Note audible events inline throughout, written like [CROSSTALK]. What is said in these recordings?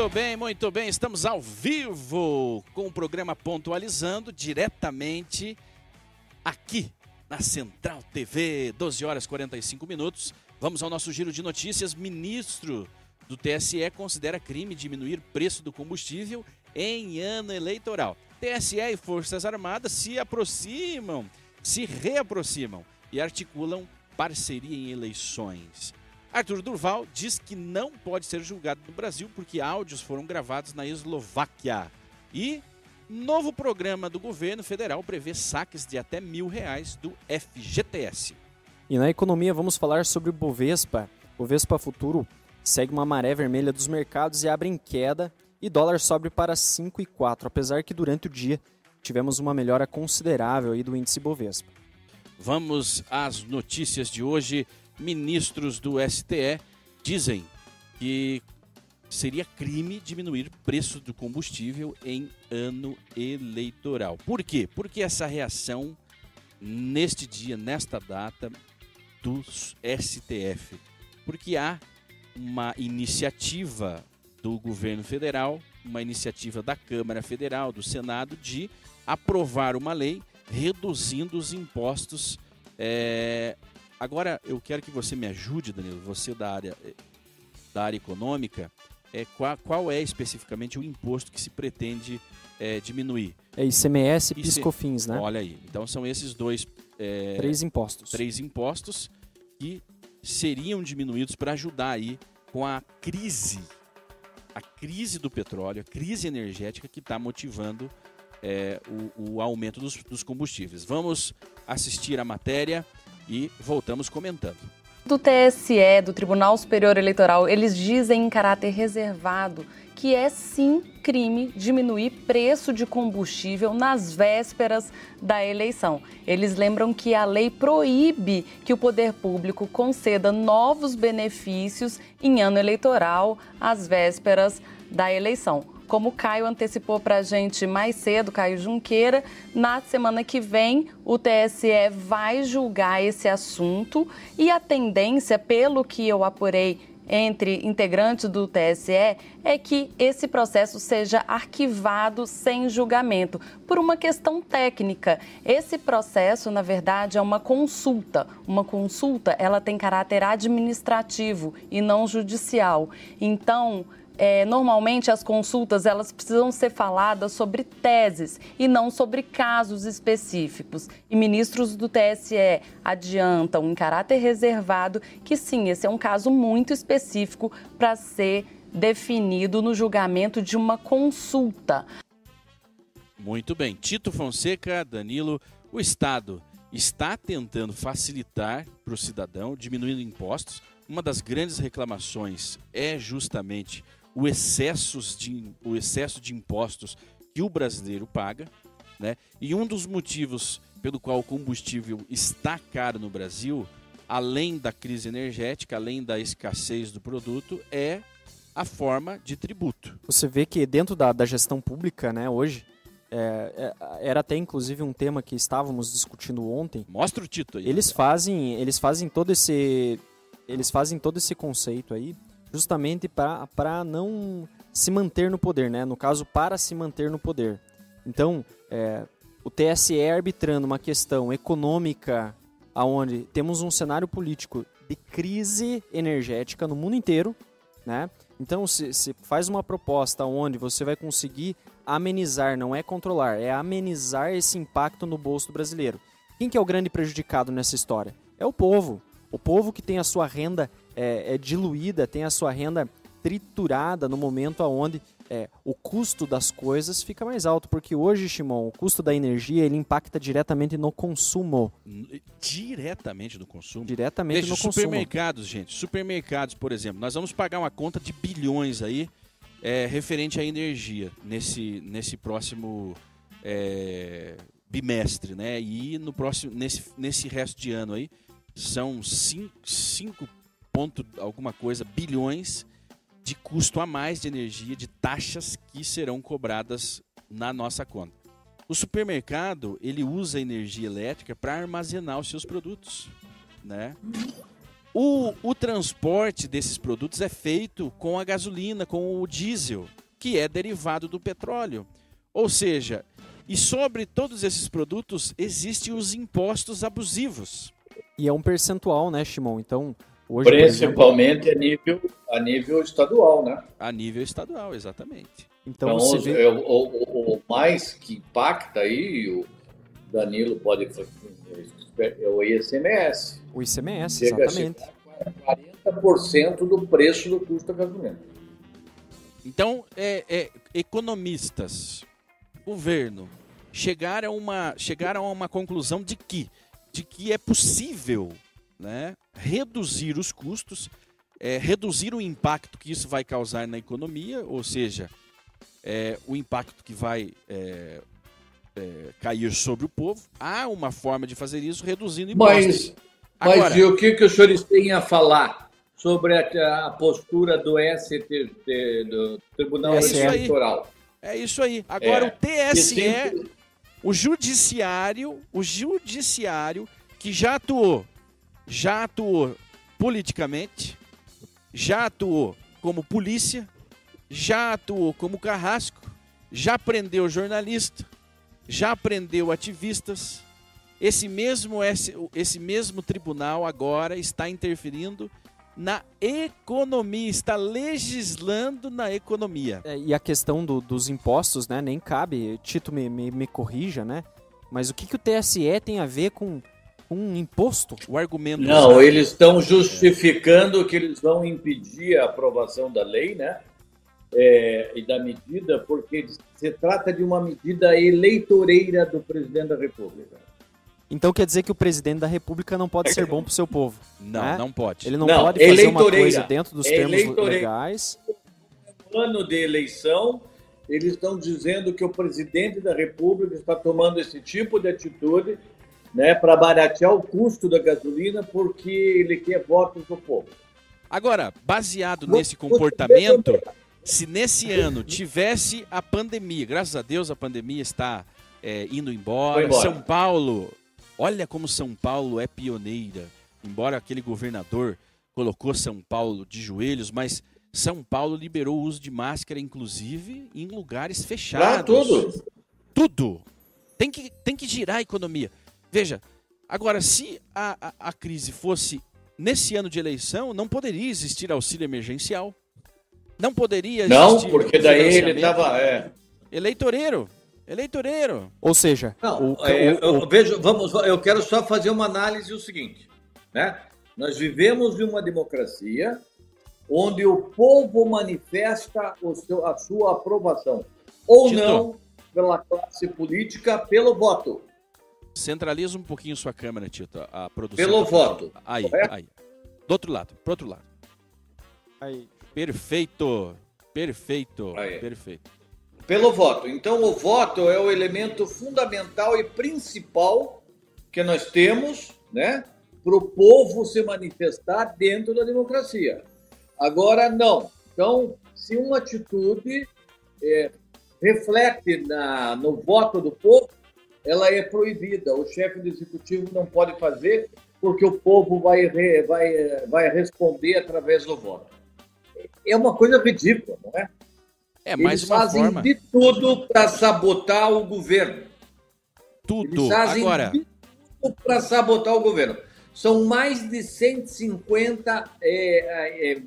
Muito bem, muito bem. Estamos ao vivo com o programa Pontualizando diretamente aqui na Central TV, 12 horas 45 minutos. Vamos ao nosso giro de notícias. Ministro do TSE considera crime diminuir preço do combustível em ano eleitoral. TSE e Forças Armadas se aproximam, se reaproximam e articulam parceria em eleições. Arthur Durval diz que não pode ser julgado no Brasil porque áudios foram gravados na Eslováquia. E novo programa do governo federal prevê saques de até mil reais do FGTS. E na economia vamos falar sobre o Bovespa. Bovespa Futuro segue uma maré vermelha dos mercados e abre em queda e dólar sobe para 5,4, apesar que durante o dia tivemos uma melhora considerável aí do índice Bovespa. Vamos às notícias de hoje. Ministros do STE dizem que seria crime diminuir preço do combustível em ano eleitoral. Por quê? Porque essa reação neste dia, nesta data do STF. Porque há uma iniciativa do governo federal, uma iniciativa da Câmara Federal, do Senado, de aprovar uma lei reduzindo os impostos. É... Agora, eu quero que você me ajude, Danilo, você da área, da área econômica, é, qual, qual é especificamente o imposto que se pretende é, diminuir? É ICMS e PiscoFins, né? Olha aí, então são esses dois... É, três impostos. Três impostos que seriam diminuídos para ajudar aí com a crise, a crise do petróleo, a crise energética que está motivando é, o, o, aumento dos, dos combustíveis. Vamos assistir a matéria e voltamos comentando. Do TSE, do Tribunal Superior Eleitoral, eles dizem em caráter reservado que é sim crime diminuir preço de combustível nas vésperas da eleição. Eles lembram que a lei proíbe que o poder público conceda novos benefícios em ano eleitoral às vésperas da eleição. Como o Caio antecipou para a gente mais cedo, Caio Junqueira, na semana que vem o TSE vai julgar esse assunto e a tendência, pelo que eu apurei entre integrantes do TSE é que esse processo seja arquivado sem julgamento, por uma questão técnica. Esse processo, na verdade, é uma consulta. Uma consulta, ela tem caráter administrativo e não judicial. Então, é, normalmente as consultas elas precisam ser faladas sobre teses e não sobre casos específicos. E ministros do TSE adiantam em caráter reservado que sim, esse é um caso muito específico para ser definido no julgamento de uma consulta. Muito bem. Tito Fonseca, Danilo, o Estado está tentando facilitar para o cidadão, diminuindo impostos. Uma das grandes reclamações é justamente o, excessos de, o excesso de impostos que o brasileiro paga. Né? E um dos motivos pelo qual o combustível está caro no Brasil, além da crise energética, além da escassez do produto, é a forma de tributo. Você vê que dentro da, da gestão pública, né, hoje, é, é, era até inclusive um tema que estávamos discutindo ontem. Mostra o título aí. Eles fazem, eles fazem todo esse, eles fazem todo esse conceito aí justamente para não se manter no poder, né? No caso, para se manter no poder. Então, é, o TSE arbitrando uma questão econômica, aonde temos um cenário político de crise energética no mundo inteiro, né? Então, se, se faz uma proposta onde você vai conseguir amenizar, não é controlar, é amenizar esse impacto no bolso brasileiro. Quem que é o grande prejudicado nessa história? É o povo. O povo que tem a sua renda é, é diluída, tem a sua renda triturada no momento onde é, o custo das coisas fica mais alto, porque hoje, Shimon, o custo da energia ele impacta diretamente no consumo. Diretamente no consumo? Diretamente Veja, no consumo. Supermercados, gente. Supermercados, por exemplo. Nós vamos pagar uma conta de bilhões aí é, referente à energia nesse, nesse próximo é, bimestre, né? E no próximo, nesse, nesse resto de ano aí, são 5 ponto alguma coisa bilhões de custo a mais de energia, de taxas que serão cobradas na nossa conta. O supermercado ele usa energia elétrica para armazenar os seus produtos, né? O, o transporte desses produtos é feito com a gasolina, com o diesel, que é derivado do petróleo. Ou seja, e sobre todos esses produtos existem os impostos abusivos. E é um percentual, né, Shimon? Então, hoje. Principalmente exemplo... a, nível, a nível estadual, né? A nível estadual, exatamente. Então, então vê... o, o, o, mais que impacta aí, o Danilo pode é o ICMS. O ICMS, Chega exatamente. A 40% do preço do custo da gasolina. Então, é, é, economistas, governo, chegaram a, uma, chegaram a uma conclusão de que, de que é possível né, reduzir os custos, é, reduzir o impacto que isso vai causar na economia, ou seja, é, o impacto que vai é, é, cair sobre o povo. Há uma forma de fazer isso reduzindo impostos. Mas, Agora, mas e o que, que os senhores têm a falar sobre a, a postura do STT, do Tribunal é Eleitoral? É isso aí. Agora, o TSE, o judiciário, o judiciário que já atuou, já atuou politicamente, já atuou como polícia, já atuou como carrasco, já prendeu jornalista, já prendeu ativistas. Esse mesmo, esse, esse mesmo tribunal agora está interferindo na economia, está legislando na economia. É, e a questão do, dos impostos, né, nem cabe, Tito me, me, me, corrija, né? Mas o que, que o TSE tem a ver com um imposto? O argumento... Não, eles estão justificando que eles vão impedir a aprovação da lei, né? é, e da medida, porque se trata de uma medida eleitoreira do presidente da República. Então quer dizer que o presidente da República não pode ser bom para o seu povo? Não, né? não pode. Ele não, não pode fazer uma coisa dentro dos termos legais. No ano de eleição, eles estão dizendo que o presidente da República está tomando esse tipo de atitude né, para baratear o custo da gasolina porque ele quer votos do povo. Agora, baseado nesse comportamento, se nesse ano tivesse a pandemia, graças a Deus a pandemia está é, indo embora. embora. São Paulo, olha como São Paulo é pioneira. Embora aquele governador colocou São Paulo de joelhos, mas São Paulo liberou o uso de máscara, inclusive em lugares fechados. Ah, tudo. Tudo. Tem que, tem que girar a economia. Veja, agora, se a, a, a crise fosse nesse ano de eleição, não poderia existir auxílio emergencial. Não poderia Não, porque daí ele estava. É. Eleitoreiro. Eleitoreiro. Ou seja, não, o, é, o, eu, vejo, vamos, eu quero só fazer uma análise o seguinte, né? Nós vivemos em uma democracia onde o povo manifesta o seu, a sua aprovação ou Tito. não pela classe política pelo voto. Centraliza um pouquinho sua câmera, Tito, a produção. Pelo voto. Aí, correto? aí. Do outro lado, pro outro lado. Aí. Perfeito. Perfeito. Aí. Perfeito. Pelo voto. Então, o voto é o elemento fundamental e principal que nós temos, né, para o povo se manifestar dentro da democracia. Agora, não. Então, se uma atitude é, reflete na, no voto do povo, ela é proibida. O chefe do executivo não pode fazer porque o povo vai, vai, vai responder através do voto é uma coisa ridícula, não é? É mais Eles uma fazem forma. de tudo para sabotar o governo. Tudo. Eles fazem Agora. de tudo para sabotar o governo. São mais de 150 é, é,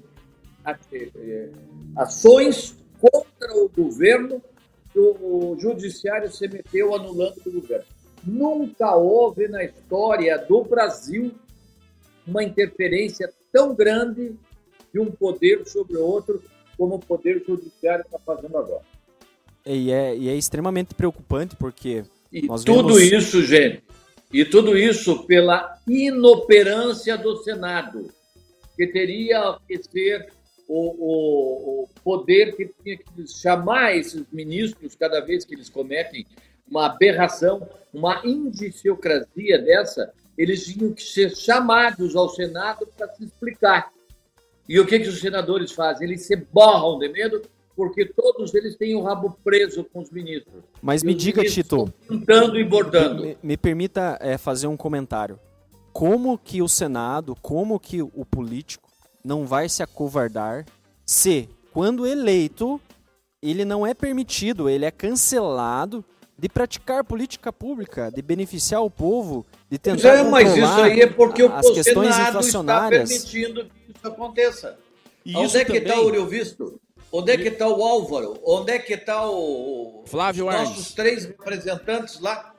é, ações contra o governo que o judiciário se meteu anulando o governo. Nunca houve na história do Brasil uma interferência tão grande de um poder sobre o outro, como o poder judiciário está fazendo agora. E é, e é extremamente preocupante porque e tudo vemos... isso, gente, e tudo isso pela inoperância do Senado, que teria que ser o, o, poder que tinha que chamar esses ministros cada vez que eles cometem uma aberração, uma indiciocrasia dessa, eles tinham que ser chamados ao Senado para se explicar. E o que, que os senadores fazem? Eles se borram de medo porque todos eles têm o rabo preso com os ministros. Mas e me diga, Tito. Cantando e bordando. Me, me permita é, fazer um comentário. como que o Senado, como que o político não vai se acovardar se, quando eleito, ele não é permitido, ele é cancelado de praticar política pública, de beneficiar o povo, de tentar é, mas isso aí é porque o as questões Senado inflacionárias. está permitindo que isso aconteça. Isso Onde é que está o Ouro Visto? Onde é que está o Álvaro? Onde é que está o Flávio os nossos Arnes. três representantes lá?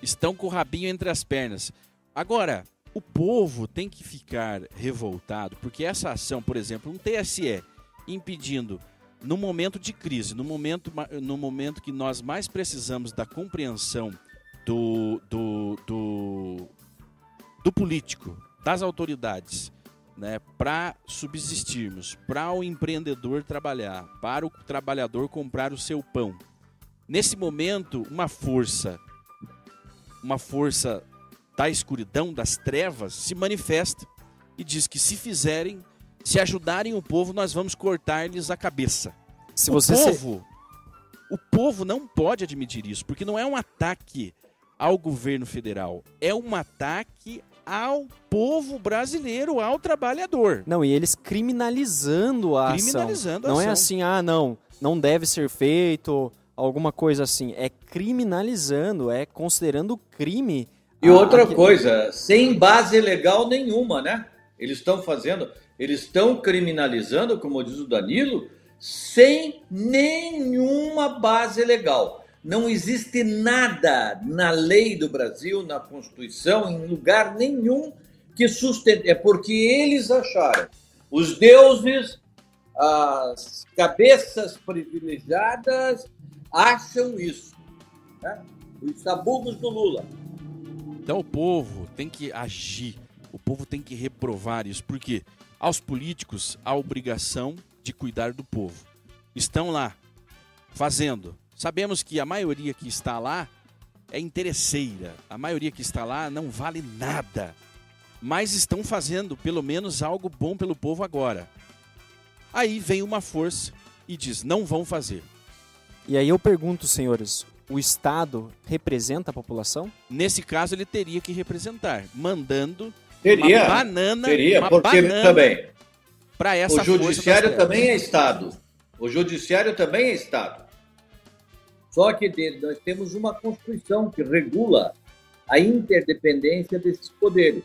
Estão com o rabinho entre as pernas. Agora, o povo tem que ficar revoltado, porque essa ação, por exemplo, um TSE impedindo no momento de crise, no momento, no momento que nós mais precisamos da compreensão do, do, do, do político, das autoridades, né, para subsistirmos, para o empreendedor trabalhar, para o trabalhador comprar o seu pão. Nesse momento, uma força, uma força da escuridão, das trevas, se manifesta e diz que se fizerem, se ajudarem o povo, nós vamos cortar-lhes a cabeça. Se o povo, se... o povo não pode admitir isso, porque não é um ataque ao governo federal, é um ataque ao povo brasileiro, ao trabalhador. Não, e eles criminalizando a criminalizando ação. A não é ação. é assim, ah, não, não deve ser feito, alguma coisa assim. É criminalizando, é considerando crime. E outra aquele... coisa, sem base legal nenhuma, né? Eles estão fazendo, eles estão criminalizando, como diz o Danilo, sem nenhuma base legal. Não existe nada na lei do Brasil, na Constituição, em lugar nenhum que sustente. É porque eles acharam. Os deuses, as cabeças privilegiadas acham isso. Né? Os sabugos do Lula. Então o povo tem que agir, o povo tem que reprovar isso, porque aos políticos a obrigação de cuidar do povo. Estão lá fazendo Sabemos que a maioria que está lá é interesseira. A maioria que está lá não vale nada. Mas estão fazendo pelo menos algo bom pelo povo agora. Aí vem uma força e diz: não vão fazer. E aí eu pergunto, senhores, o Estado representa a população? Nesse caso, ele teria que representar, mandando teria, uma banana. Teria, uma porque banana também. Para essa O judiciário também é Estado. O judiciário também é Estado. Só que nós temos uma Constituição que regula a interdependência desses poderes.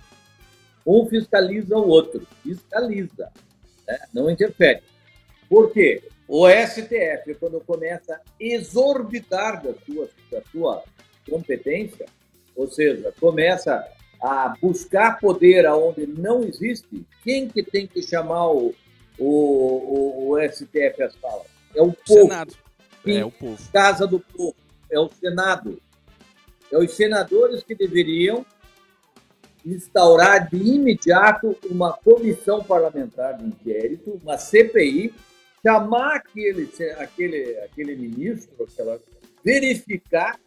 Um fiscaliza o outro, fiscaliza, né? não interfere. Por quê? O STF, quando começa a exorbitar da sua, da sua competência, ou seja, começa a buscar poder aonde não existe, quem que tem que chamar o, o, o, o STF às falas? É o povo. Senado. É o povo. Casa do Povo, é o Senado. É os senadores que deveriam instaurar de imediato uma comissão parlamentar de inquérito, uma CPI, chamar aquele, aquele, aquele ministro, aquela, verificar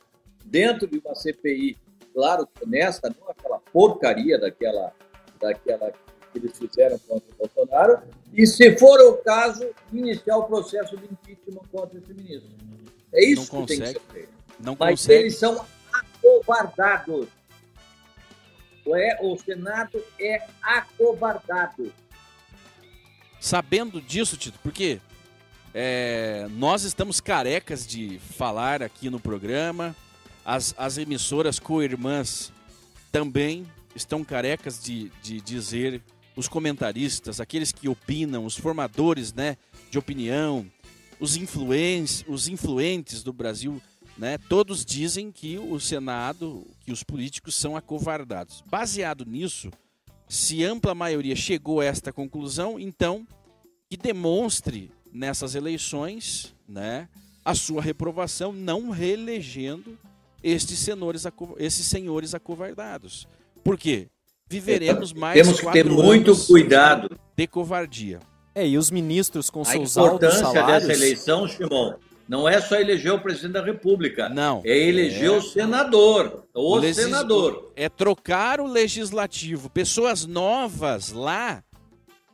dentro de uma CPI, claro, honesta, não aquela porcaria daquela, daquela que eles fizeram contra o Bolsonaro, e, se for o caso, iniciar o processo de impeachment contra esse ministro. É isso não que consegue, tem que ser feito. Não Mas consegue. eles são acovardados. É, o Senado é acovardado. Sabendo disso, Tito, porque é, nós estamos carecas de falar aqui no programa, as, as emissoras co-irmãs também estão carecas de, de dizer os comentaristas, aqueles que opinam, os formadores né, de opinião, os, influentes, os influentes do Brasil, né, todos dizem que o Senado, que os políticos são acovardados. Baseado nisso, se ampla maioria chegou a esta conclusão, então que demonstre nessas eleições né, a sua reprovação, não reelegendo estes senhores, esses senhores acovardados. Por quê? viveremos mais Temos que ter muito cuidado de covardia. É, e os ministros com a seus altos salários... A importância dessa eleição, Simão, não é só eleger o presidente da República. Não. É eleger é... o senador. O, o legis... senador. É trocar o legislativo. Pessoas novas lá,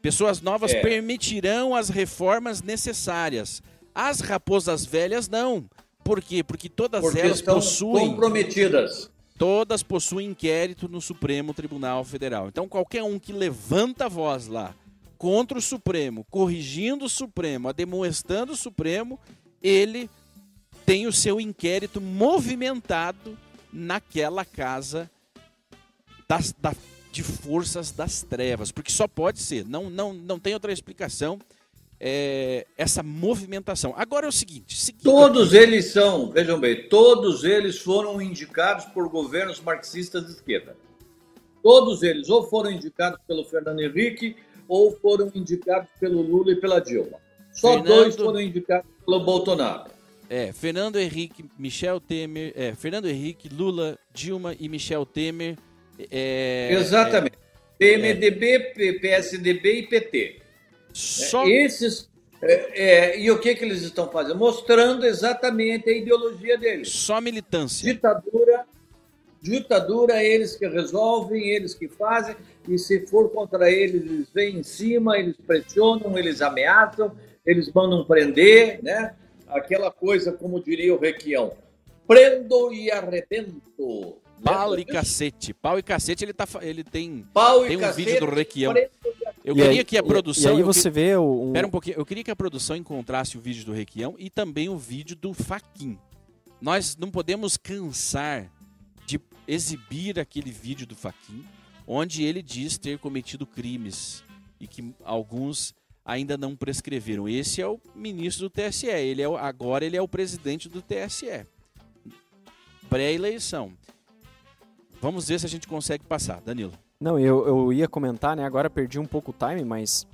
pessoas novas é. permitirão as reformas necessárias. As raposas velhas não. Por quê? Porque todas Porque elas possuem. comprometidas Todas possuem inquérito no Supremo Tribunal Federal. Então, qualquer um que levanta a voz lá contra o Supremo, corrigindo o Supremo, ademoestando o Supremo, ele tem o seu inquérito movimentado naquela casa das, da, de forças das trevas. Porque só pode ser, não, não, não tem outra explicação é, essa movimentação. Agora é o seguinte: todos eles são, vejam bem, todos eles foram indicados por governos marxistas de esquerda. Todos eles ou foram indicados pelo Fernando Henrique ou foram indicados pelo Lula e pela Dilma. Só Fernando... dois foram indicados pelo Bolsonaro. É, Fernando Henrique, Michel Temer, é, Fernando Henrique, Lula, Dilma e Michel Temer. É, Exatamente. É, PMDB, PSDB e PT. Só... Esses. É, é, e o que, que eles estão fazendo? Mostrando exatamente a ideologia deles. Só militância. Ditadura, ditadura, eles que resolvem, eles que fazem, e se for contra eles, eles vêm em cima, eles pressionam, eles ameaçam, eles mandam prender, né? Aquela coisa, como diria o Requião, prendo e arrebento. Pau e cacete. Pau e cacete, ele, tá, ele tem, Pau tem um cacete, vídeo do Requião. Eu e queria aí, que a produção. E aí você vê o. Um... Pera um pouquinho. Eu queria que a produção encontrasse o vídeo do Requião e também o vídeo do Faquin. Nós não podemos cansar de exibir aquele vídeo do Faquin, onde ele diz ter cometido crimes e que alguns ainda não prescreveram. Esse é o ministro do TSE. Ele é o, agora ele é o presidente do TSE. Pré-eleição. Vamos ver se a gente consegue passar, Danilo. Não, eu, eu ia comentar, né? Agora perdi um pouco o time, mas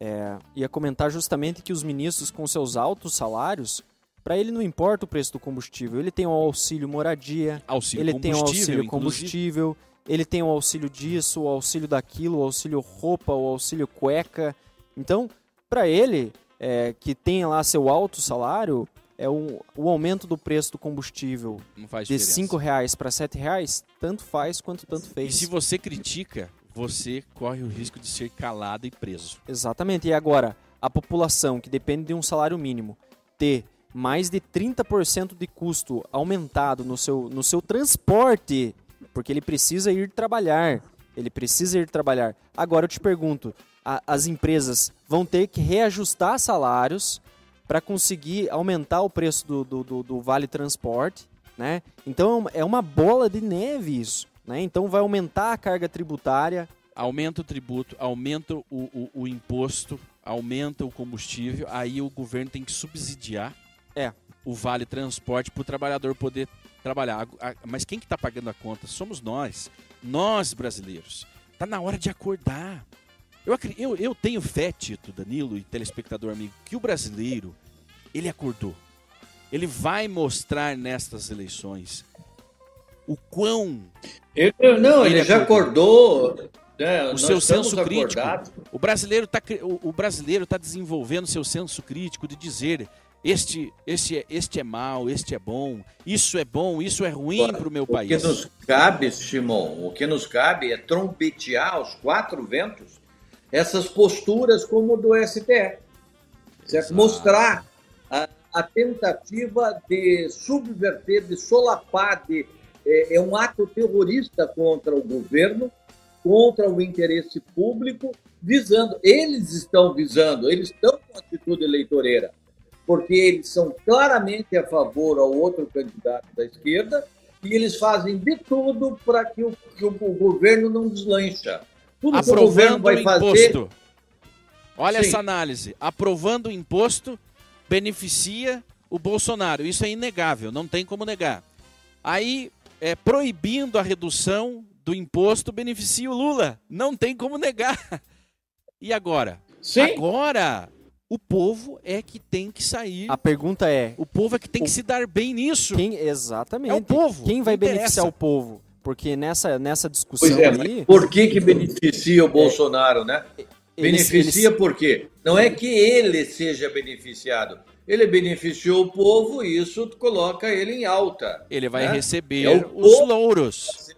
é, ia comentar justamente que os ministros, com seus altos salários, para ele não importa o preço do combustível. Ele tem o auxílio moradia, auxílio ele tem o auxílio combustível, inclusive. ele tem o auxílio disso, o auxílio daquilo, o auxílio roupa, o auxílio cueca. Então, para ele, é, que tem lá seu alto salário, é um, o aumento do preço do combustível de cinco reais para sete reais, tanto faz quanto tanto fez. E se você critica, você corre o risco de ser calado e preso. Exatamente. E agora, a população que depende de um salário mínimo ter mais de 30% de custo aumentado no seu, no seu transporte, porque ele precisa ir trabalhar. Ele precisa ir trabalhar. Agora eu te pergunto, a, as empresas vão ter que reajustar salários para conseguir aumentar o preço do, do, do, do, vale transporte, né? Então é uma bola de neve isso, né? Então vai aumentar a carga tributária. Aumenta o tributo, aumenta o, o, o imposto, aumenta o combustível, aí o governo tem que subsidiar é. o vale transporte para o trabalhador poder trabalhar. Mas quem que está pagando a conta? Somos nós, nós brasileiros. Tá na hora de acordar. Eu, eu, eu tenho fé, Tito, Danilo e telespectador amigo, que o brasileiro, ele acordou. Ele vai mostrar nestas eleições o quão. Ele, não, ele, ele já acordou. Né? O seu senso crítico. O brasileiro está o, o brasileiro tá desenvolvendo seu senso crítico de dizer este, este, é, este é mal, este é bom, isso é bom, isso é ruim para o meu país. O que nos cabe, Simão, o que nos cabe é trompetear aos quatro ventos essas posturas como do STF. Mostrar a, a, tentativa de subverter, de solapar, de, é, é um ato terrorista contra o governo, contra o interesse público, visando, eles estão visando, eles estão com atitude eleitoreira, porque eles são claramente a favor ao outro candidato da esquerda e eles fazem de tudo para que que o governo não deslancha. Tudo Aprovando o governo vai fazer. Imposto. Olha Sim. essa análise. Aprovando o imposto beneficia o Bolsonaro. Isso é inegável, não tem como negar. Aí, é, proibindo a redução do imposto beneficia o Lula. Não tem como negar. E agora? Sim. Agora, o povo é que tem que sair. A pergunta é: o povo é que tem o... que se dar bem nisso. Quem, exatamente. É o povo. Quem vai beneficiar o povo? Porque nessa, nessa discussão é, aí... Por que, que beneficia o é, Bolsonaro, né? Beneficia eles... por quê? Não é que ele seja beneficiado. Ele beneficiou o povo e isso coloca ele em alta. Ele vai né? receber é os louros.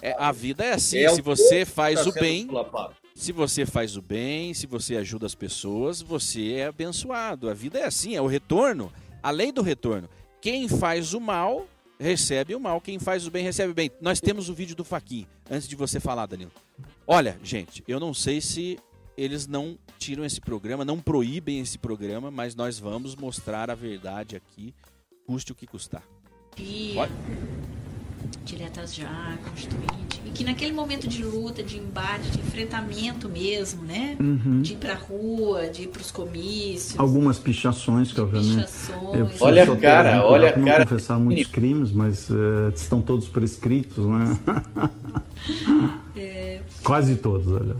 É, a vida é assim. É se você faz tá o bem, se você faz o bem, se você ajuda as pessoas, você é abençoado. A vida é assim, é o retorno. Além do retorno, quem faz o mal recebe o mal, quem faz o bem recebe o bem. Nós temos o vídeo do Faquin, antes de você falar, Danilo. Olha, gente, eu não sei se eles não tiram esse programa, não proíbem esse programa, mas nós vamos mostrar a verdade aqui, custe o que custar. E diretas já, constituinte, e que naquele momento de luta, de embate, de enfrentamento mesmo, né? Uhum. De ir pra rua, de ir pros comícios. Algumas pichações que obviamente. Pichações. Olha a ter cara, algum olha a não cara. confessar muitos crimes, mas eh, estão todos prescritos, né? Quase todos, olha.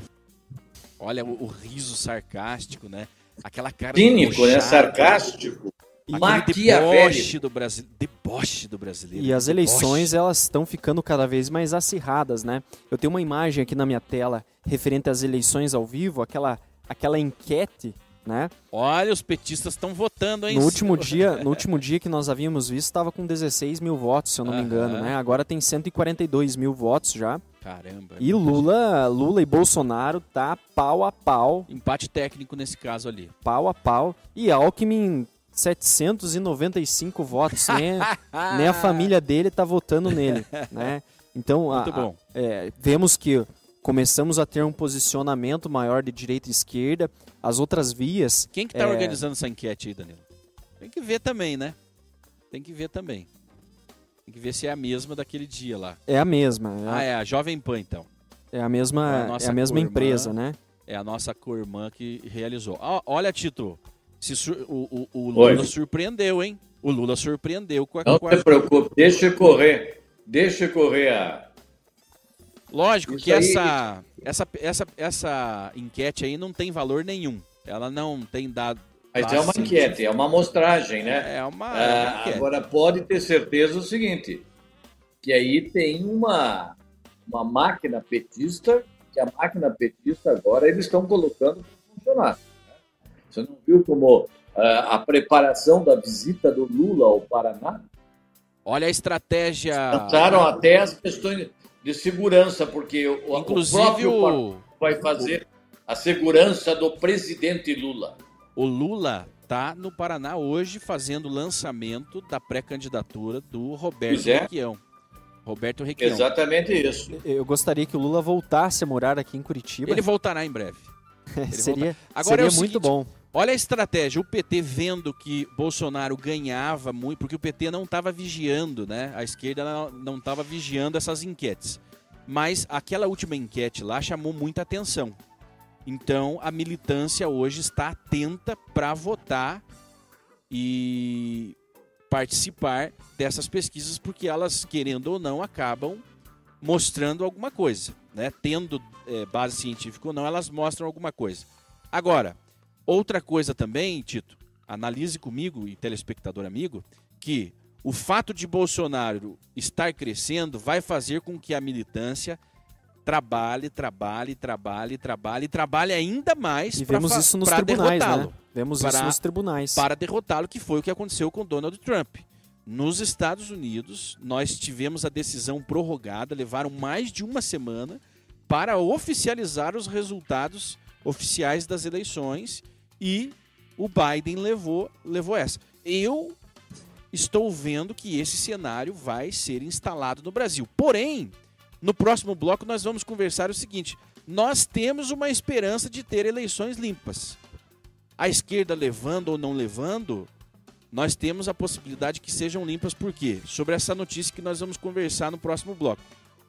Olha o, o riso sarcástico, né? Aquela cara Cínico, né? Sarcástico. Deboche do, Brasi deboche do brasileiro. E as deboche. eleições, elas estão ficando cada vez mais acirradas, né? Eu tenho uma imagem aqui na minha tela referente às eleições ao vivo, aquela, aquela enquete, né? Olha, os petistas estão votando, hein? No último [LAUGHS] dia, no último dia que nós havíamos visto, estava com 16 mil votos, se eu não me engano, né? Agora tem 142 mil votos já. Caramba. E Lula, Lula e Bolsonaro tá pau a pau, Empate técnico nesse caso ali. pau a pau. E Alckmin 795 votos, né? [LAUGHS] nem a família dele tá votando nele, né? Então, a- a- é, vemos que começamos a ter um posicionamento maior de direita e esquerda. As outras vias, Quem que tá É. organizando essa enquete aí, Danilo? Tem que ver também, né? Tem que ver também. Tem que ver se é a mesma daquele dia lá. é a mesma. É, Ah, a- é a Jovem Pan, então. é a É a mesma, nossa é a mesma empresa, né? É a nossa co-irmã que realizou. Ah, olha, Tito, se sur- o, o- o Lula Oi. surpreendeu, hein? O Lula surpreendeu com a, Não com a- se preocupe, deixa correr. Deixa correr a. Lógico Isso que aí- essa, essa, essa, essa enquete aí não tem valor nenhum. Ela não tem dado. Mas é uma enquete, é uma amostragem, né? É uma, é uma Ah, agora pode ter certeza o seguinte, que aí tem uma, uma máquina petista, que a máquina petista agora eles estão colocando para funcionar. Você não viu como ah, a preparação da visita do Lula ao Paraná? Olha a estratégia. Lançaram até as questões de segurança, porque o, Inclusive, o próprio o, vai fazer a segurança do presidente Lula. o Lula tá no Paraná hoje fazendo o lançamento da pré-candidatura do Roberto é. Requião. Roberto Requião. Exatamente isso. Eu gostaria que o Lula voltasse a morar aqui em Curitiba. Ele voltará em breve. [LAUGHS] seria Agora seria é o muito seguinte, bom. Olha a estratégia, o PT vendo que Bolsonaro ganhava muito, porque o PT não estava vigiando, né? A esquerda não estava vigiando essas enquetes. Mas aquela última enquete lá chamou muita atenção. Então a militância hoje está atenta para votar e participar dessas pesquisas, porque elas, querendo ou não, acabam mostrando alguma coisa, né? Tendo eh, base científica ou não, elas mostram alguma coisa. Agora, outra coisa também, Tito, analise comigo e telespectador amigo, que o fato de Bolsonaro estar crescendo vai fazer com que a militância trabalhe, trabalhe, trabalhe, trabalhe, trabalhe ainda mais E para vemos isso nos tribunais, derrotá-lo né? Vemos isso Para- nos tribunais. para derrotá-lo, que foi o que aconteceu com Donald Trump. Nos Estados Unidos, nós tivemos a decisão prorrogada, levaram mais de uma semana para oficializar os resultados oficiais das eleições e o Biden levou, levou essa. Eu estou vendo que esse cenário vai ser instalado no Brasil. Porém, no próximo bloco nós vamos conversar o seguinte: nós temos uma esperança de ter eleições limpas a esquerda levando ou não levando, nós temos a possibilidade que sejam limpas, por quê? Sobre essa notícia que nós vamos conversar no próximo bloco.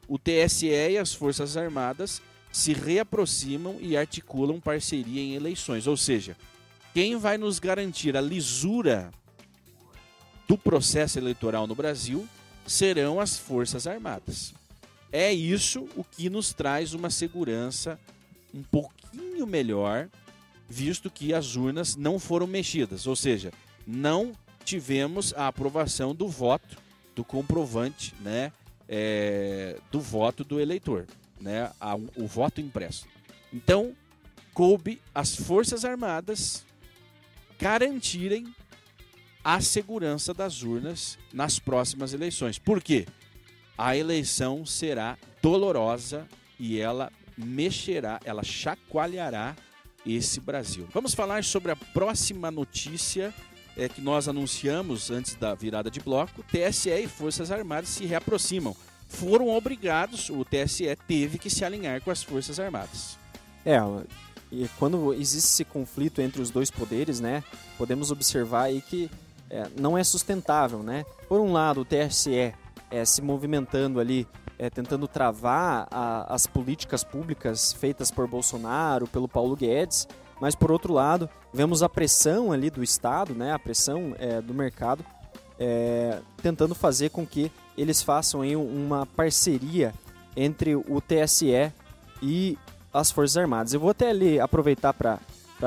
O TSE e as Forças Armadas se reaproximam e articulam parceria em eleições. Ou seja, quem vai nos garantir a lisura do processo eleitoral no Brasil serão as Forças Armadas. É isso o que nos traz uma segurança um pouquinho melhor visto que as urnas não foram mexidas, ou seja, não tivemos a aprovação do voto, do comprovante, né, é, do voto do eleitor, né, a- o voto impresso. Então, coube às Forças Armadas garantirem a segurança das urnas nas próximas eleições. Por quê? A eleição será dolorosa e ela mexerá, ela chacoalhará esse Brasil. Vamos falar sobre a próxima notícia é, que nós anunciamos antes da virada de bloco, TSE e Forças Armadas se reaproximam. Foram obrigados, o TSE teve que se alinhar com as Forças Armadas. É, e quando existe esse conflito entre os dois poderes, né, podemos observar aí que é, não é sustentável, né? Por um lado, o TSE é, se movimentando ali, é, tentando travar a, as políticas públicas feitas por Bolsonaro, pelo Paulo Guedes, mas por outro lado, vemos a pressão ali do Estado, né, a pressão é, do mercado, é, tentando fazer com que eles façam aí uma parceria entre o TSE e as Forças Armadas. Eu vou até ali aproveitar para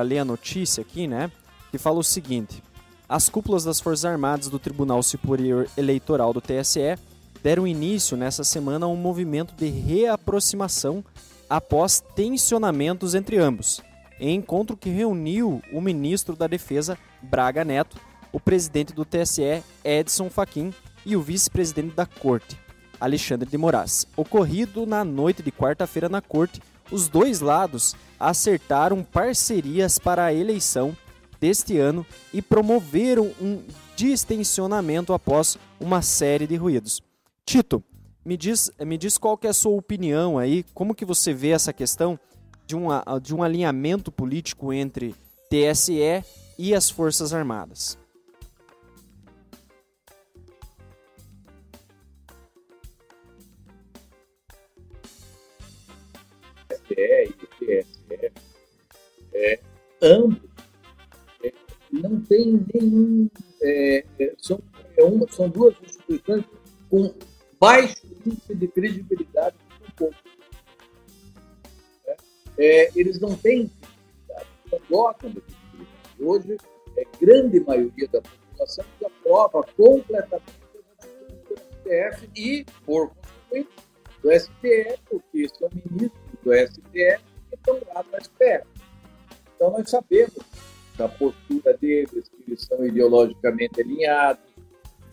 ler a notícia aqui, né, que fala o seguinte: as cúpulas das Forças Armadas do Tribunal Superior Eleitoral do TSE deram início nessa semana a um movimento de reaproximação após tensionamentos entre ambos, em encontro que reuniu o ministro da Defesa, Braga Neto, o presidente do TSE, Edson Fachin, e o vice-presidente da Corte, Alexandre de Moraes. Ocorrido na noite de quarta-feira na Corte, os dois lados acertaram parcerias para a eleição deste ano e promoveram um distensionamento após uma série de ruídos. Tito, me diz, me diz qual que é a sua opinião aí, como que você vê essa questão de, uma, de um alinhamento político entre TSE e as Forças Armadas? TSE e TSE, é, ambos é, não tem nenhum. É, é, são, é uma, são duas instituições com baixo índice de credibilidade do povo. É, eles não têm credibilidade, não de credibilidade. Hoje, é grande maioria da população que aprova completamente atitudes do STF e, por consequência, do STF, porque são do STF que estão lá no STF. Então, nós sabemos da postura deles, que eles são ideologicamente alinhados,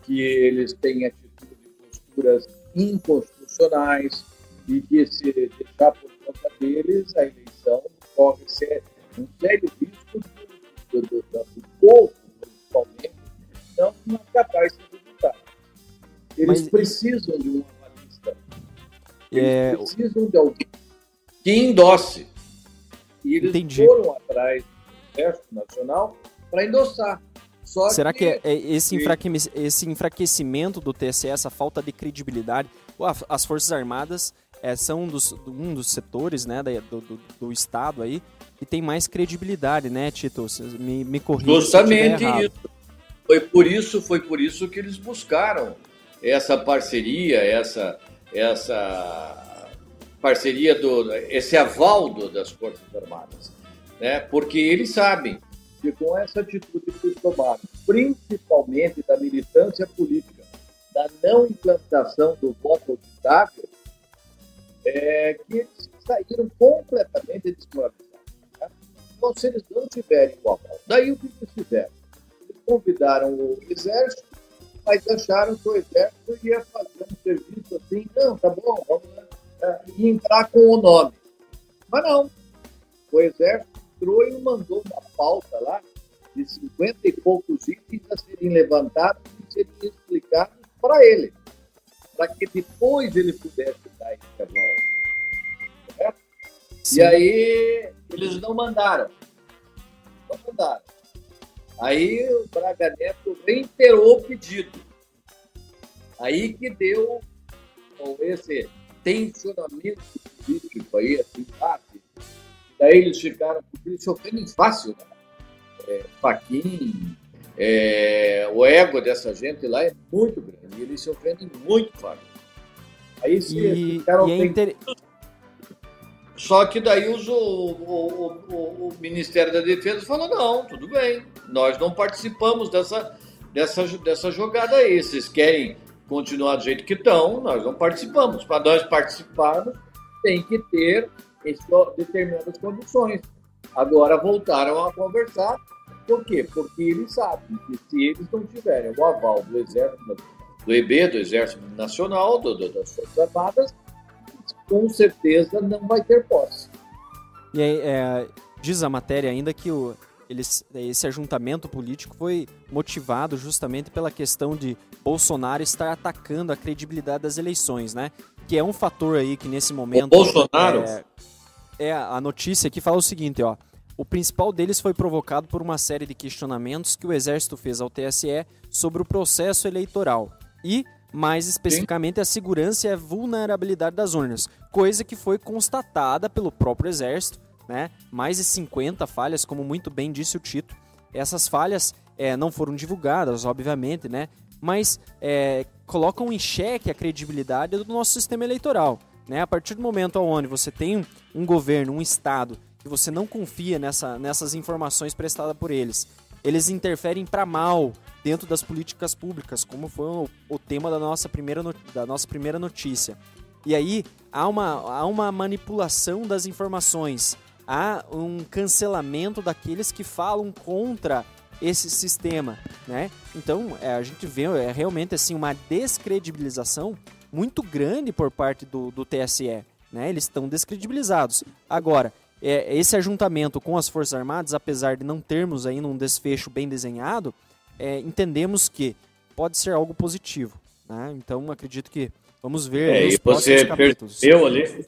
que eles têm atitude e posturas inconstitucionais e que se deixar por conta deles, a eleição corre ser um sério risco do, do, do, povo, principalmente, não acatar esse resultado. Eles Mas... precisam de um analista. Eles é... precisam de alguém que endosse. E eles Entendi. foram atrás do Exército Nacional para endossar. Só Será que, que é esse, enfraque... esse enfraquecimento do TSE, essa falta de credibilidade, as Forças Armadas é, são um dos, um dos setores né, do, do, do, Estado aí que tem mais credibilidade, né, Tito? Me, me corrija Justamente isso. Foi por isso, foi por isso que eles buscaram essa parceria, essa, essa parceria do esse aval do, das Forças Armadas, né? Porque eles sabem que com essa atitude que eles tomaram, principalmente da militância política, da não implantação do voto auditável, é, que eles saíram completamente desmoralizados. Né? Então, se eles não tiverem o aval, daí o que eles fizeram? Eles convidaram o exército, mas acharam que o exército ia fazer um serviço assim, não, tá bom, vamos lá, e entrar com o nome. Mas não, o exército entrou e mandou uma pauta lá de 50 e poucos itens a serem levantados e serem explicados para ele, para que depois ele pudesse dar esse aval. Certo? E aí eles não mandaram. Não mandaram. Aí o Braga Neto reiterou o pedido. Aí que deu com esse tensionamento político aí, assim, fácil. Daí eles ficaram, eles se ofendem fácil, né? É, Paquim, é, o ego dessa gente lá é muito grande, eles se ofendem muito fácil. Aí se e, ficaram e é inter... Só que daí os, o, o, o, o, Ministério da Defesa falou, não, tudo bem, nós não participamos dessa, dessa, dessa jogada aí. Vocês querem continuar do jeito que estão, nós não participamos. Para nós participarmos, tem que ter determinadas condições. Agora voltaram a conversar, por quê? Porque eles sabem que se eles não tiverem o aval do Exército, do EB, do Exército Nacional, do, do, das Forças Armadas, com certeza não vai ter posse. E aí, é, diz a matéria ainda que o, eles, esse ajuntamento político foi motivado justamente pela questão de Bolsonaro estar atacando a credibilidade das eleições, né? Que é um fator aí que nesse momento. O Bolsonaro? É, é a notícia que fala o seguinte, ó. O principal deles foi provocado por uma série de questionamentos que o Exército fez ao TSE sobre o processo eleitoral e, mais especificamente, Sim. a segurança e a vulnerabilidade das urnas, coisa que foi constatada pelo próprio Exército, né? Mais de 50 falhas, como muito bem disse o Tito. Essas falhas é, não foram divulgadas, obviamente, né? Mas é, colocam em xeque a credibilidade do nosso sistema eleitoral. Né? A partir do momento onde você tem um governo, um Estado que você não confia nessa, nessas informações prestadas por eles. Eles interferem para mal dentro das políticas públicas, como foi o, o tema da nossa, primeira da nossa primeira notícia. E aí há uma, há uma manipulação das informações, há um cancelamento daqueles que falam contra esse sistema, né? Então é, a gente vê é realmente assim uma descredibilização muito grande por parte do, do TSE, né? Eles estão descredibilizados. Agora é, esse ajuntamento com as Forças Armadas, apesar de não termos ainda um desfecho bem desenhado, é, entendemos que pode ser algo positivo. Né? Então, acredito que vamos ver é, nos você capítulos. Percebeu ali,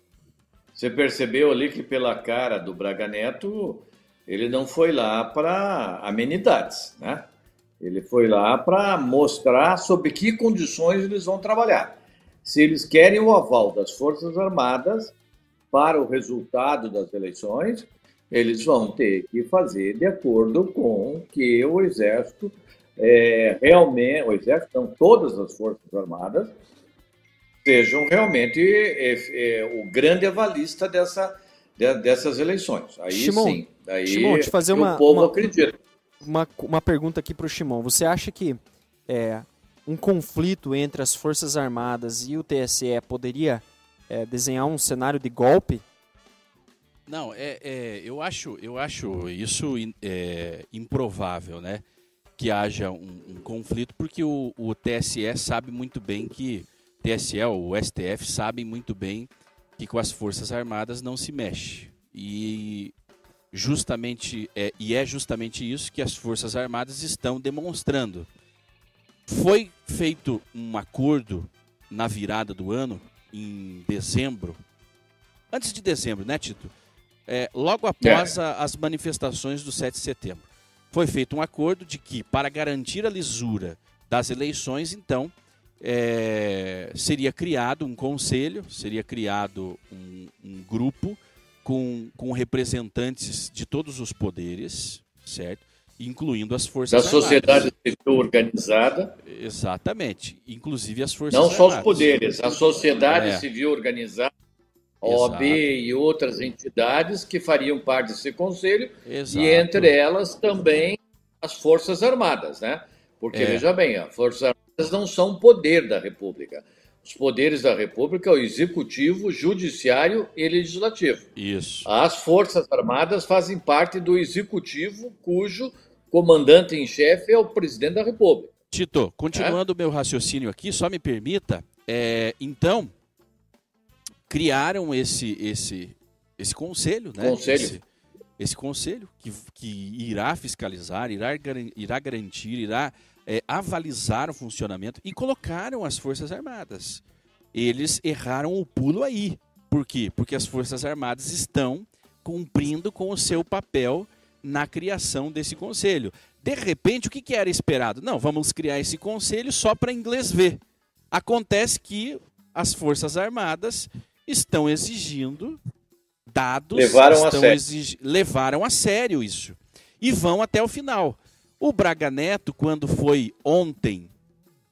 você percebeu ali que pela cara do Braga Neto, ele não foi lá para amenidades, né? Ele foi lá para mostrar sob que condições eles vão trabalhar. Se eles querem o aval das Forças Armadas, para o resultado das eleições, eles vão ter que fazer de acordo com que o Exército é, realmente, o Exército, não todas as Forças Armadas, sejam realmente é, é, o grande avalista dessa, de, dessas eleições. Aí Shimon, sim, aí Shimon, te fazer uma, o povo uma, acredita. Uma, uma pergunta aqui para o Shimon. Você acha que é, um conflito entre as Forças Armadas e o TSE poderia é, desenhar um cenário de golpe? Não, é, é eu acho, eu acho isso é, improvável, né? Que haja um, um conflito, porque o, o, TSE sabe muito bem que TSE, o STF sabem muito bem que com as forças armadas não se mexe e justamente é, e é justamente isso que as forças armadas estão demonstrando. Foi feito um acordo na virada do ano em dezembro, antes de dezembro, né, Tito? É, logo após é. a, as manifestações do 7 de setembro. Foi feito um acordo de que, para garantir a lisura das eleições, então, é, seria criado um conselho, seria criado um, um grupo com, com representantes de todos os poderes, certo? incluindo as forças da sociedade civil organizada. Exatamente, inclusive as forças Não só os poderes, a sociedade é. civil organizada, a OAB e outras entidades que fariam parte desse conselho, Exato. e entre elas também as Forças Armadas, né? Porque, é. veja bem, as Forças Armadas não são poder da República. Os poderes da República é o executivo, judiciário e legislativo. Isso. As Forças Armadas fazem parte do executivo, cujo comandante em chefe é o presidente da República. Tito, continuando o é? meu raciocínio aqui, só me permita, é, então, criaram esse, esse, esse conselho, né? Conselho. Esse, esse conselho que, que irá fiscalizar, irá, irá garantir, irá é, avalizar o funcionamento e colocaram as Forças Armadas. Eles erraram o pulo aí. Por quê? Porque as Forças Armadas estão cumprindo com o seu papel na criação desse conselho. De repente, o que, que era esperado? Não, vamos criar esse conselho só para inglês ver. Acontece que as Forças Armadas estão exigindo dados, levaram, estão a exig... levaram a sério isso. E vão até o final. O Braga Neto, quando foi ontem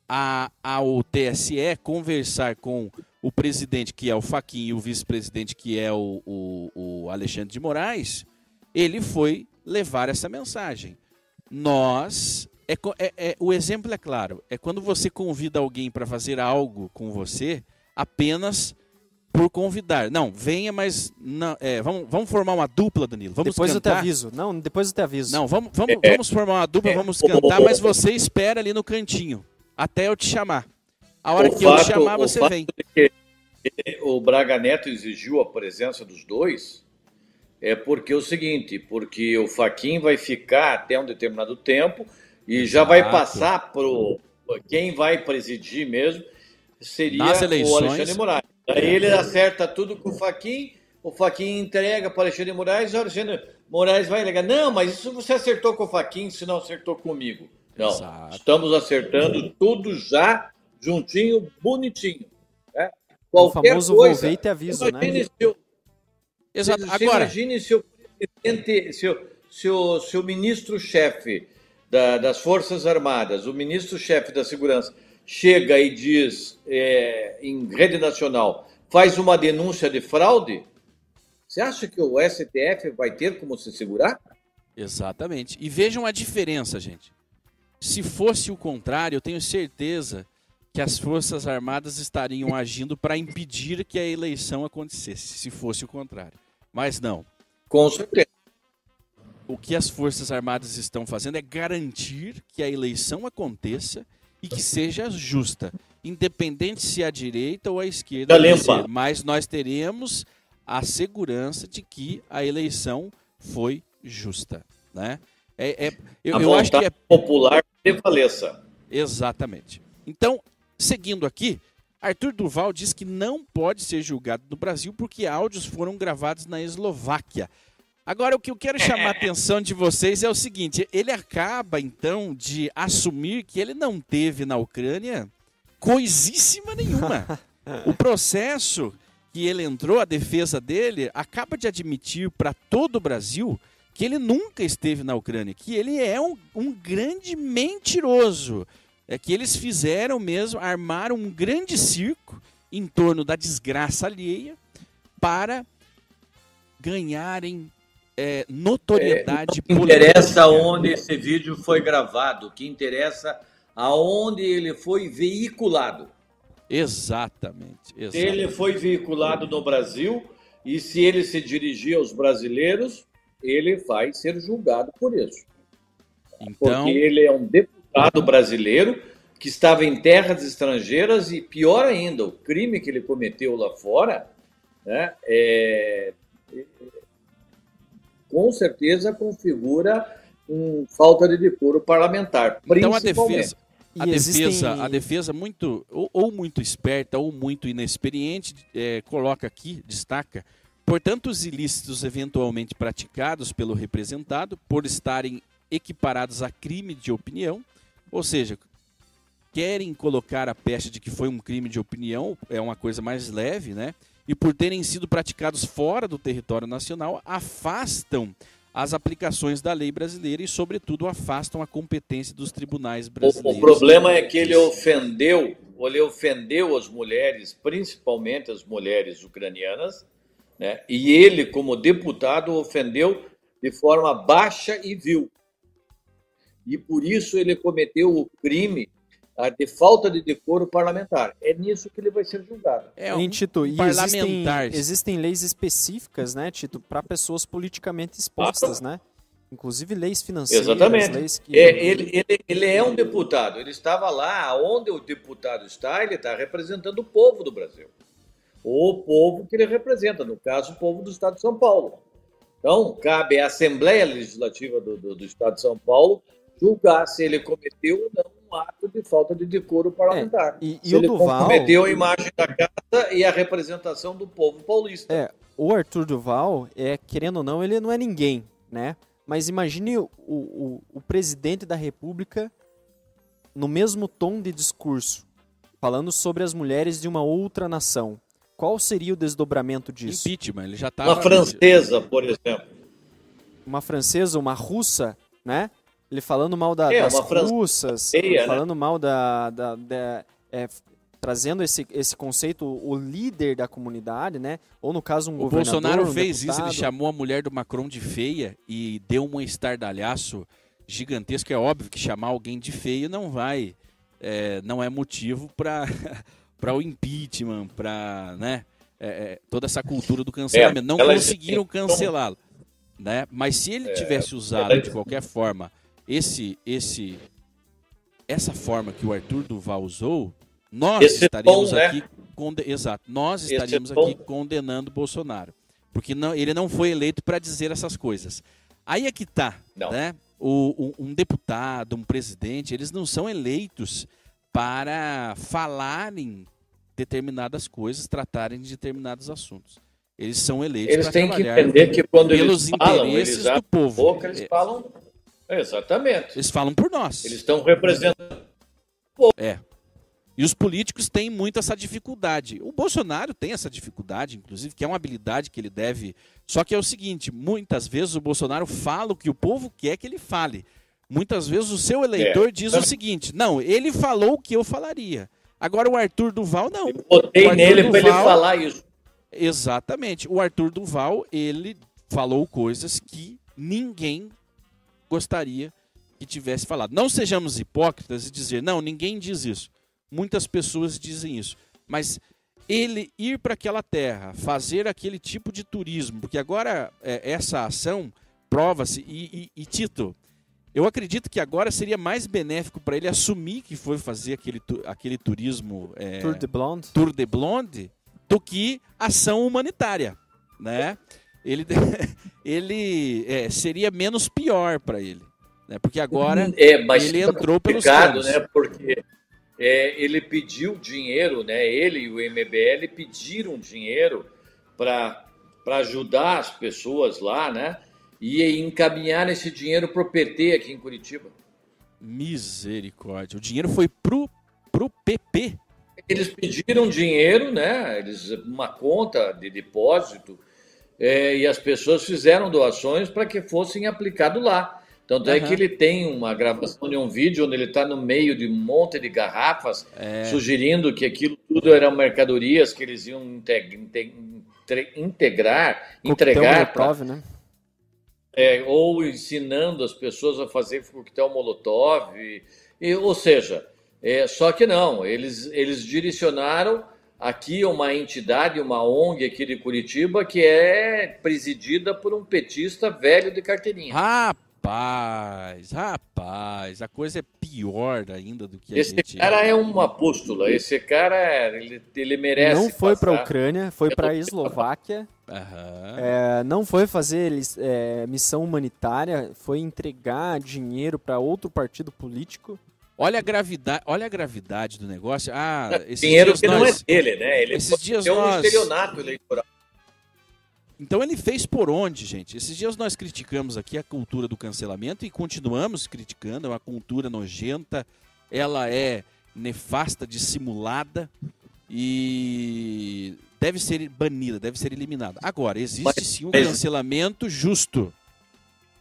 a, ao TSE conversar com o presidente, que é o Faquinha, e o vice-presidente, que é o, o, o Alexandre de Moraes, ele foi levar essa mensagem. Nós. É, é, é, o exemplo é claro: é quando você convida alguém para fazer algo com você apenas por convidar. Não, venha, mas não, é, vamos, vamos formar uma dupla, Danilo. Vamos depois cantar. eu te aviso. Não, depois eu te aviso. Não, vamos, vamos, é, vamos formar uma dupla, é. vamos cantar, mas você espera ali no cantinho até eu te chamar. A hora o que fato, eu te chamar, você vem. o Braga Neto exigiu a presença dos dois é porque é o seguinte, porque o Faquin vai ficar até um determinado tempo e já vai passar pro quem vai presidir mesmo seria o Alexandre Moraes. Aí ele acerta tudo com o Faquin, o Faquin entrega para o Alexandre Moraes, e o Alexandre Moraes vai ligar. Não, mas isso você acertou com o Faquin, se não acertou comigo. Não, Exato. estamos acertando tudo já juntinho, bonitinho. Né? Qualquer o famoso coisa, e te aviso, né? Se o, Exato. Agora, imagine se o presidente, se o, se o, se o ministro-chefe da, das Forças Armadas, o ministro-chefe da Segurança, chega e diz é, em rede nacional, faz uma denúncia de fraude, você acha que o STF vai ter como se segurar? Exatamente. E vejam a diferença, gente. Se fosse o contrário, eu tenho certeza que as Forças Armadas estariam agindo para impedir que a eleição acontecesse, se fosse o contrário. Mas não. Com certeza. O que as Forças Armadas estão fazendo é garantir que a eleição aconteça e que seja justa, independente se é a direita ou a esquerda. Dizer, mas nós teremos a segurança de que a eleição foi justa, né? É, é eu, eu acho que é popular prevaleça. Exatamente. Então, seguindo aqui, Arthur Duval diz que não pode ser julgado no Brasil porque áudios foram gravados na Eslováquia. Agora, o que eu quero chamar a atenção de vocês é o seguinte: ele acaba, então, de assumir que ele não teve na Ucrânia coisíssima nenhuma. [LAUGHS] O processo que ele entrou, a defesa dele, acaba de admitir para todo o Brasil que ele nunca esteve na Ucrânia, que ele é um, um grande mentiroso é que eles fizeram mesmo, armaram um grande circo em torno da desgraça alheia para ganharem é, notoriedade é, política. interessa onde esse vídeo foi gravado, o que interessa aonde ele foi veiculado. Exatamente, exatamente. Se ele foi veiculado no Brasil e se ele se dirigir aos brasileiros, ele vai ser julgado por isso. Então, Porque ele é um deputado Estado brasileiro que estava em terras estrangeiras e, pior ainda, o crime que ele cometeu lá fora, né, é, com certeza configura um, falta de decoro parlamentar. Então a defesa, a defesa, a defesa muito ou, ou, muito esperta ou muito inexperiente é, coloca aqui, destaca, portanto, os ilícitos eventualmente praticados pelo representado por estarem equiparados a crime de opinião ou seja, querem colocar a pecha de que foi um crime de opinião, é uma coisa mais leve, né? E por terem sido praticados fora do território nacional, afastam as aplicações da lei brasileira e, sobretudo, afastam a competência dos tribunais brasileiros. O, o problema é que ele ofendeu, ele ofendeu as mulheres, principalmente as mulheres ucranianas, né? e ele, como deputado, ofendeu de forma baixa e vil e por isso ele cometeu o crime de falta de decoro parlamentar. É nisso que ele vai ser julgado. É um Tito, e existem, existem leis específicas, né, Tito, para pessoas politicamente expostas, ah, né? Inclusive leis financeiras. Exatamente. Leis que... é, ele, ele, ele é um deputado. Ele estava lá, onde o deputado está, ele está representando o povo do Brasil. O povo que ele representa, no caso, o povo do Estado de São Paulo. Então, cabe à Assembleia Legislativa do, do, do Estado de São Paulo julgar se ele cometeu ou não um ato de falta de decoro parlamentar. É, e, e ele Duval... cometeu a imagem da casa e a representação do povo paulista. É, o Arthur Duval, é, querendo ou não, ele não é ninguém, né? Mas imagine o, o, o presidente da República no mesmo tom de discurso, falando sobre as mulheres de uma outra nação. Qual seria o desdobramento disso? Impeachment, ele já tá. Uma francesa, por exemplo. Uma francesa, uma russa, né? Ele falando mal da, é, das russas, feia, né? falando né? mal da. da, da é, trazendo esse, esse conceito, o líder da comunidade, né? Ou no caso, um o governador. O Bolsonaro fez um isso, ele chamou a mulher do Macron de feia e deu um estardalhaço gigantesco. É óbvio que chamar alguém de feio não vai. É, não é motivo para o impeachment, para né, é, é, toda essa cultura do cancelamento. É, não conseguiram cancelá-lo. Né? Mas se ele é, tivesse usado de qualquer forma esse esse essa forma que o Arthur Duval usou, nós esse estaríamos tom, né? aqui né? conde... exato, nós estaríamos aqui condenando Bolsonaro. Porque não, ele não foi eleito para dizer essas coisas. Aí é que tá, Não. né? O, o- um deputado, um presidente, eles não são eleitos para falarem determinadas coisas, tratarem de determinados assuntos. Eles são eleitos Eles para têm que entender que quando pelos eles falam, interesses eles do povo. boca, eles É, falam. Exatamente. Eles falam por nós. Eles estão representando. É. E os políticos têm muito essa dificuldade. O Bolsonaro tem essa dificuldade, inclusive, que é uma habilidade que ele deve. Só que é o seguinte: muitas vezes o Bolsonaro fala o que o povo quer que ele fale. Muitas vezes o seu eleitor É. diz o seguinte: não, ele falou o que eu falaria. Agora o Arthur Duval não. Eu Arthur nele para ele falar isso. Exatamente. O Arthur Duval, ele falou coisas que ninguém gostaria que tivesse falado. Não sejamos hipócritas e dizer, não, ninguém diz isso. Muitas pessoas dizem isso. Mas ele ir para aquela terra, fazer aquele tipo de turismo, porque agora é, essa ação prova-se. E, e- e, Tito, eu acredito que agora seria mais benéfico para ele assumir que foi fazer aquele, aquele turismo. é, Tour de Blonde. Tour de Blonde do que ação humanitária, né? Ele, [LAUGHS] ele é, seria menos pior para ele, né? Porque agora É, mas ele entrou pelos canos. né? Porque é, ele pediu dinheiro, né? Ele e o MBL pediram dinheiro para ajudar as pessoas lá, né? E encaminhar esse dinheiro para o PT aqui em Curitiba. misericórdia, o dinheiro foi pro pro PP. Eles pediram dinheiro, né? Eles uma conta de depósito é, e as pessoas fizeram doações para que fossem aplicado lá. Tanto é Aham. que ele tem uma gravação de um vídeo onde ele está no meio de um monte de garrafas, É. sugerindo que aquilo tudo eram mercadorias que eles iam inte- inte- entre- integrar, Coquetel entregar pra- Molotov, né? é, ou ensinando as pessoas a fazer coquetel molotov, e- e- ou seja, é, só que não, eles, eles direcionaram aqui uma entidade, uma ONG aqui de Curitiba que é presidida por um petista velho de carteirinha. Rapaz, rapaz, a coisa é pior ainda do que a Esse gente. cara é uma pústula, esse cara ele, ele merece. Não foi para a. Ucrânia, foi para a Eslováquia. Aham. É, não foi fazer é, missão humanitária, foi entregar dinheiro para outro partido político. Olha a gravidade, olha a gravidade do negócio. Ah, esses Dinheiro dias que não é nós- dele, né? Ele esses dias é um nós- estelionato eleitoral. Então ele fez por onde, gente? Esses dias nós criticamos aqui a cultura do cancelamento e continuamos criticando, é uma cultura nojenta, ela é nefasta, dissimulada e deve ser banida, deve ser eliminada. Agora, existe sim um cancelamento justo.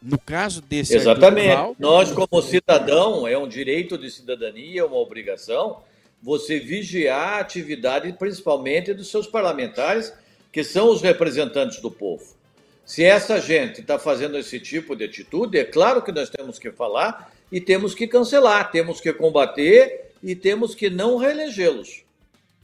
No caso desse Exatamente. Nós, como cidadão, é um direito de cidadania, uma obrigação, você vigiar a atividade, principalmente dos seus parlamentares, que são os representantes do povo. Se essa gente está fazendo esse tipo de atitude, é claro que nós temos que falar e temos que cancelar, temos que combater e temos que não reelegê-los.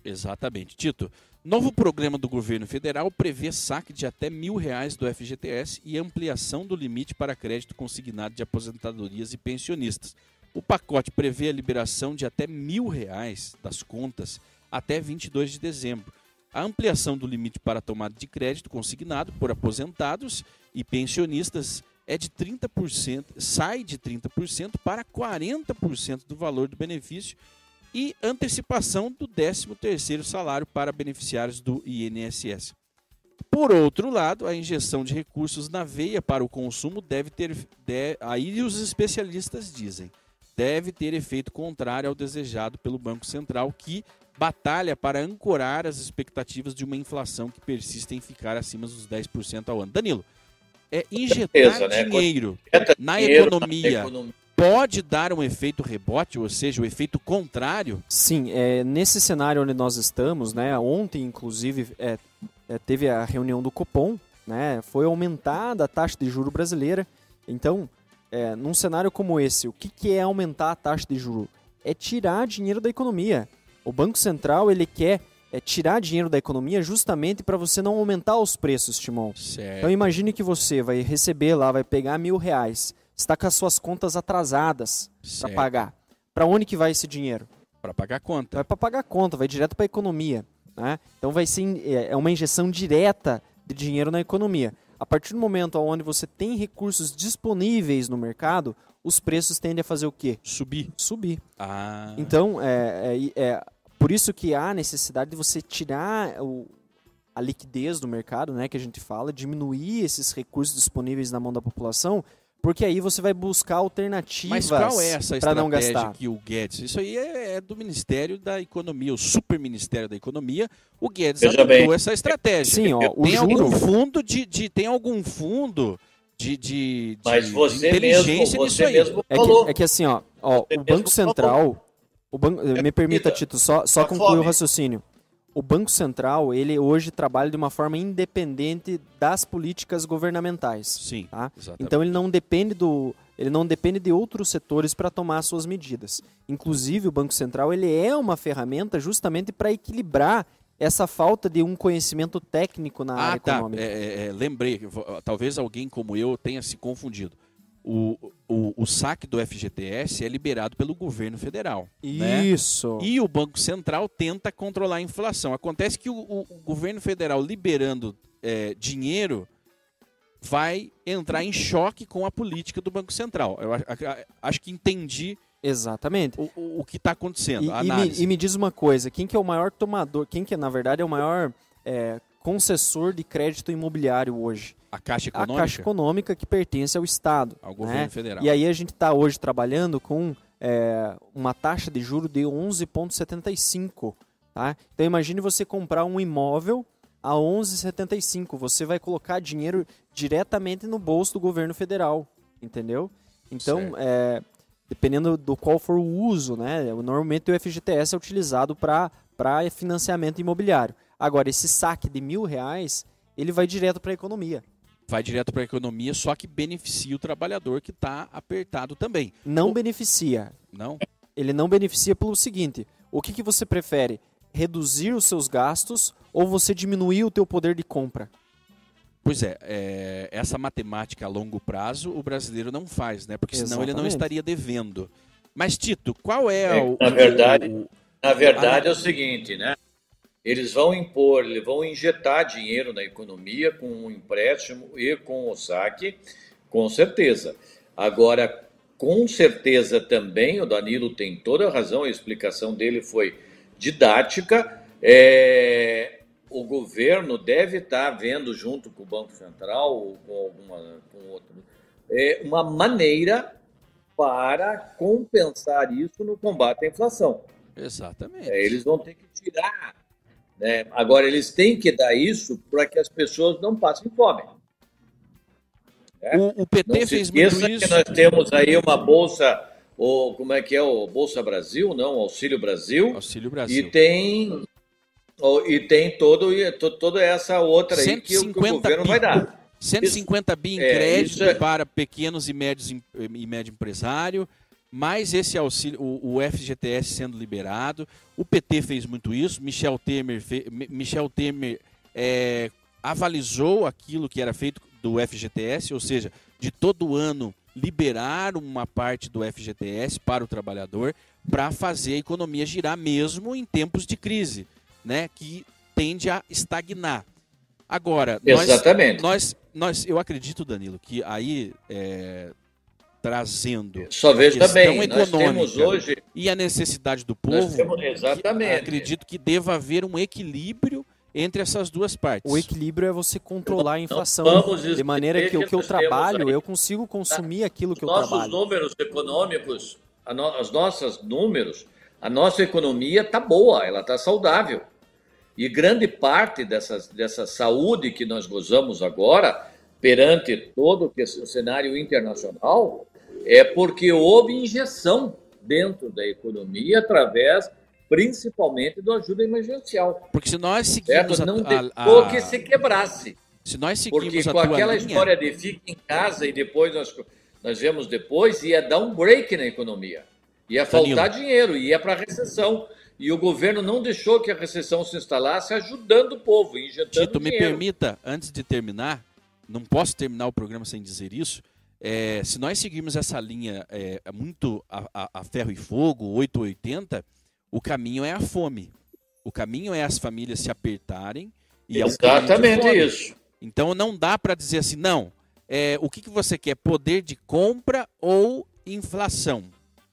Exatamente. Tito, novo programa do governo federal prevê saque de até mil reais do FGTS e ampliação do limite para crédito consignado de aposentadorias e pensionistas. O pacote prevê a liberação de até mil reais das contas até 22 de dezembro. A ampliação do limite para tomada de crédito consignado por aposentados e pensionistas é de 30%, sai de 30% para 40% do valor do benefício e antecipação do 13º salário para beneficiários do INSS. Por outro lado, a injeção de recursos na veia para o consumo deve ter, de- aí os especialistas dizem, deve ter efeito contrário ao desejado pelo Banco Central, que batalha para ancorar as expectativas de uma inflação que persiste em ficar acima dos 10% ao ano. Danilo, é injetar certeza, né? dinheiro Injeta na dinheiro economia economia. Pode dar um efeito rebote, ou seja, o efeito contrário? Sim, é, nesse cenário onde nós estamos, né, ontem inclusive é, é, teve a reunião do Copom, né, foi aumentada a taxa de juro brasileira. Então, é, num cenário como esse, o que, que é aumentar a taxa de juro? É tirar dinheiro da economia. O Banco Central ele quer é, tirar dinheiro da economia justamente para você não aumentar os preços, Timon. Certo. Então imagine que você vai receber lá, vai pegar mil reais, está com as suas contas atrasadas para pagar. Para onde que vai esse dinheiro? Para pagar a conta. vai para pagar a conta, vai direto para a economia. Né? Então vai ser é é uma injeção direta de dinheiro na economia. A partir do momento onde você tem recursos disponíveis no mercado, os preços tendem a fazer o quê? Subir. Subir. Ah. Então, é, é, é por isso que há necessidade de você tirar o, a liquidez do mercado, né, que a gente fala, diminuir esses recursos disponíveis na mão da população, porque aí você vai buscar alternativas Mas qual é essa para não estratégia gastar. que o Guedes... Isso aí é, é do Ministério da Economia, o Super Ministério da Economia. O Guedes Veja adotou bem. essa estratégia. Sim, ó, o tem algum juro, fundo de, de- tem algum fundo de, de, de- Mas de você mesmo, inteligência nisso você aí. mesmo é falou. que, é que assim, ó, ó o mesmo Banco Central, o banco, me permita. Tito, só, só A concluir o raciocínio. O Banco Central, ele hoje trabalha de uma forma independente das políticas governamentais. Sim, Tá? Então ele não depende do, ele não depende de outros setores para tomar suas medidas. Inclusive o Banco Central ele é uma ferramenta justamente para equilibrar essa falta de um conhecimento técnico na Ah, área tá. econômica. É, é, é, lembrei. Talvez alguém como eu tenha se confundido. O, o, o saque do FGTS é liberado pelo governo federal. né? Isso. E o Banco Central tenta controlar a inflação. Acontece que o, o- o governo federal liberando é, dinheiro vai entrar em choque com a política do Banco Central. Eu acho que entendi Exatamente. o, o, que está acontecendo. E, e me, e me diz uma coisa, quem que é o maior tomador, quem que na verdade é o maior é, concessor de crédito imobiliário hoje? A Caixa A Econômica, Caixa Econômica que pertence ao Estado. ao né? governo federal. E aí a gente está hoje trabalhando com é, uma taxa de juro de 11,75. Tá? Então imagine você comprar um imóvel a 11,75. Você vai colocar dinheiro diretamente no bolso do governo federal, entendeu? Então, é, dependendo do qual for o uso, né? Normalmente o FGTS é utilizado para financiamento imobiliário. Agora, esse saque de mil reais, ele vai direto para a economia. Vai direto para a economia, só que beneficia o trabalhador que está apertado também. Não O- beneficia. Não? ele não beneficia pelo seguinte: o que, que você prefere? Reduzir os seus gastos ou você diminuir o teu poder de compra? Pois é, é, essa matemática a longo prazo o brasileiro não faz, né? Porque senão ele não Exatamente. estaria devendo. Mas, Tito, qual é, É, o. na verdade- o- Na verdade é o seguinte, né? Eles vão impor, eles vão injetar dinheiro na economia com o empréstimo e com o saque, com certeza. Agora, com certeza também, o Danilo tem toda a razão, a explicação dele foi didática. É, o governo deve estar vendo, junto com o Banco Central ou com alguma com outro, é, uma maneira para compensar isso no combate à inflação. Exatamente. É, eles vão ter que tirar. Né? Agora, eles têm que dar isso para que as pessoas não passem fome. O, o PT Não se fez muito isso. que nós temos aí uma bolsa, ou como é que é o Bolsa Brasil, não, Auxílio Brasil, Auxílio e Brasil. tem o- e tem todo e to- toda essa outra aí que, o- que o 150 governo vai dar. 150 bi em É, crédito isso é- para pequenos e médios e médio empresário, mais esse auxílio, o, o FGTS sendo liberado. O PT fez muito isso. Michel Temer, fe- Michel Temer é, avalizou aquilo que era feito do FGTS, ou seja, de todo ano liberar uma parte do FGTS para o trabalhador para fazer a economia girar mesmo em tempos de crise, né, que tende a estagnar. Agora, nós, Exatamente. nós, nós, eu acredito, Danilo, que aí é, trazendo Só questão bem, nós econômica. temos hoje. e a necessidade do povo, temos, que exatamente. acredito que deva haver um equilíbrio entre essas duas partes. O equilíbrio é você controlar a inflação de maneira que o que eu que trabalho, aí- eu consigo consumir aquilo que eu nossos trabalho. números econômicos, as nossas números, a nossa economia está boa, ela está saudável. E grande parte dessas, dessa saúde que nós gozamos agora, perante todo que- o cenário internacional, é porque houve injeção dentro da economia através, principalmente, da ajuda emergencial. Porque se nós seguimos Certo? a, Não a- deixou a- que se quebrasse. se nós Porque seguimos a com aquela linha, história de fica em casa e depois nós, nós vemos depois, ia dar um break na economia. Ia Danilo. faltar dinheiro, ia para a recessão. E o governo não deixou que a recessão se instalasse, ajudando o povo, injetando Tito, me dinheiro. permita, antes de terminar, não posso terminar o programa sem dizer isso. É, se nós seguirmos essa linha é, muito a, a- a ferro e fogo, 880, o caminho é a fome. O caminho é as famílias se apertarem e é Exatamente isso. Então não dá para dizer assim, não, é, o que, que você quer, poder de compra ou inflação?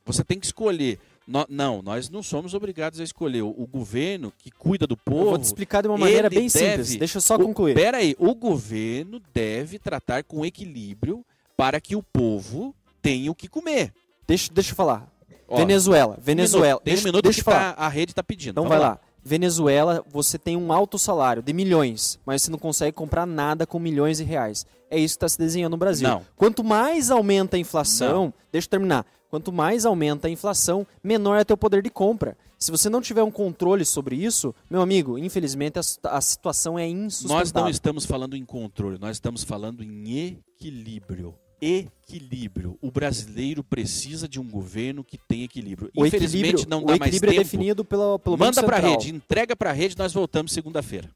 Você tem que escolher. No, não, nós não somos obrigados a escolher. O, o, governo que cuida do povo. Eu vou te explicar de uma maneira bem deve, simples. Deixa eu só concluir. Pera aí, o governo deve tratar com equilíbrio para que o povo tenha o que comer. Deixa, deixa eu falar. Ó, Venezuela. Venezuela. Tem deixa, um minuto deixa que falar. Tá, a rede está pedindo. Então Vamos vai lá. lá. Venezuela, você tem um alto salário de milhões, mas você não consegue comprar nada com milhões de reais. É isso que está se desenhando no Brasil. Não. Quanto mais aumenta a inflação, deixa eu terminar. Quanto mais aumenta a inflação, menor é teu poder de compra. Se você não tiver um controle sobre isso, meu amigo, infelizmente a, a situação é insustentável. Nós não estamos falando em controle, nós estamos falando em equilíbrio. Equilíbrio. O brasileiro precisa de um governo que tem equilíbrio. O Infelizmente equilíbrio, não o dá mais equilíbrio tempo. é definido pela, pelo Manda para Central. rede, entrega para rede, nós voltamos segunda-feira.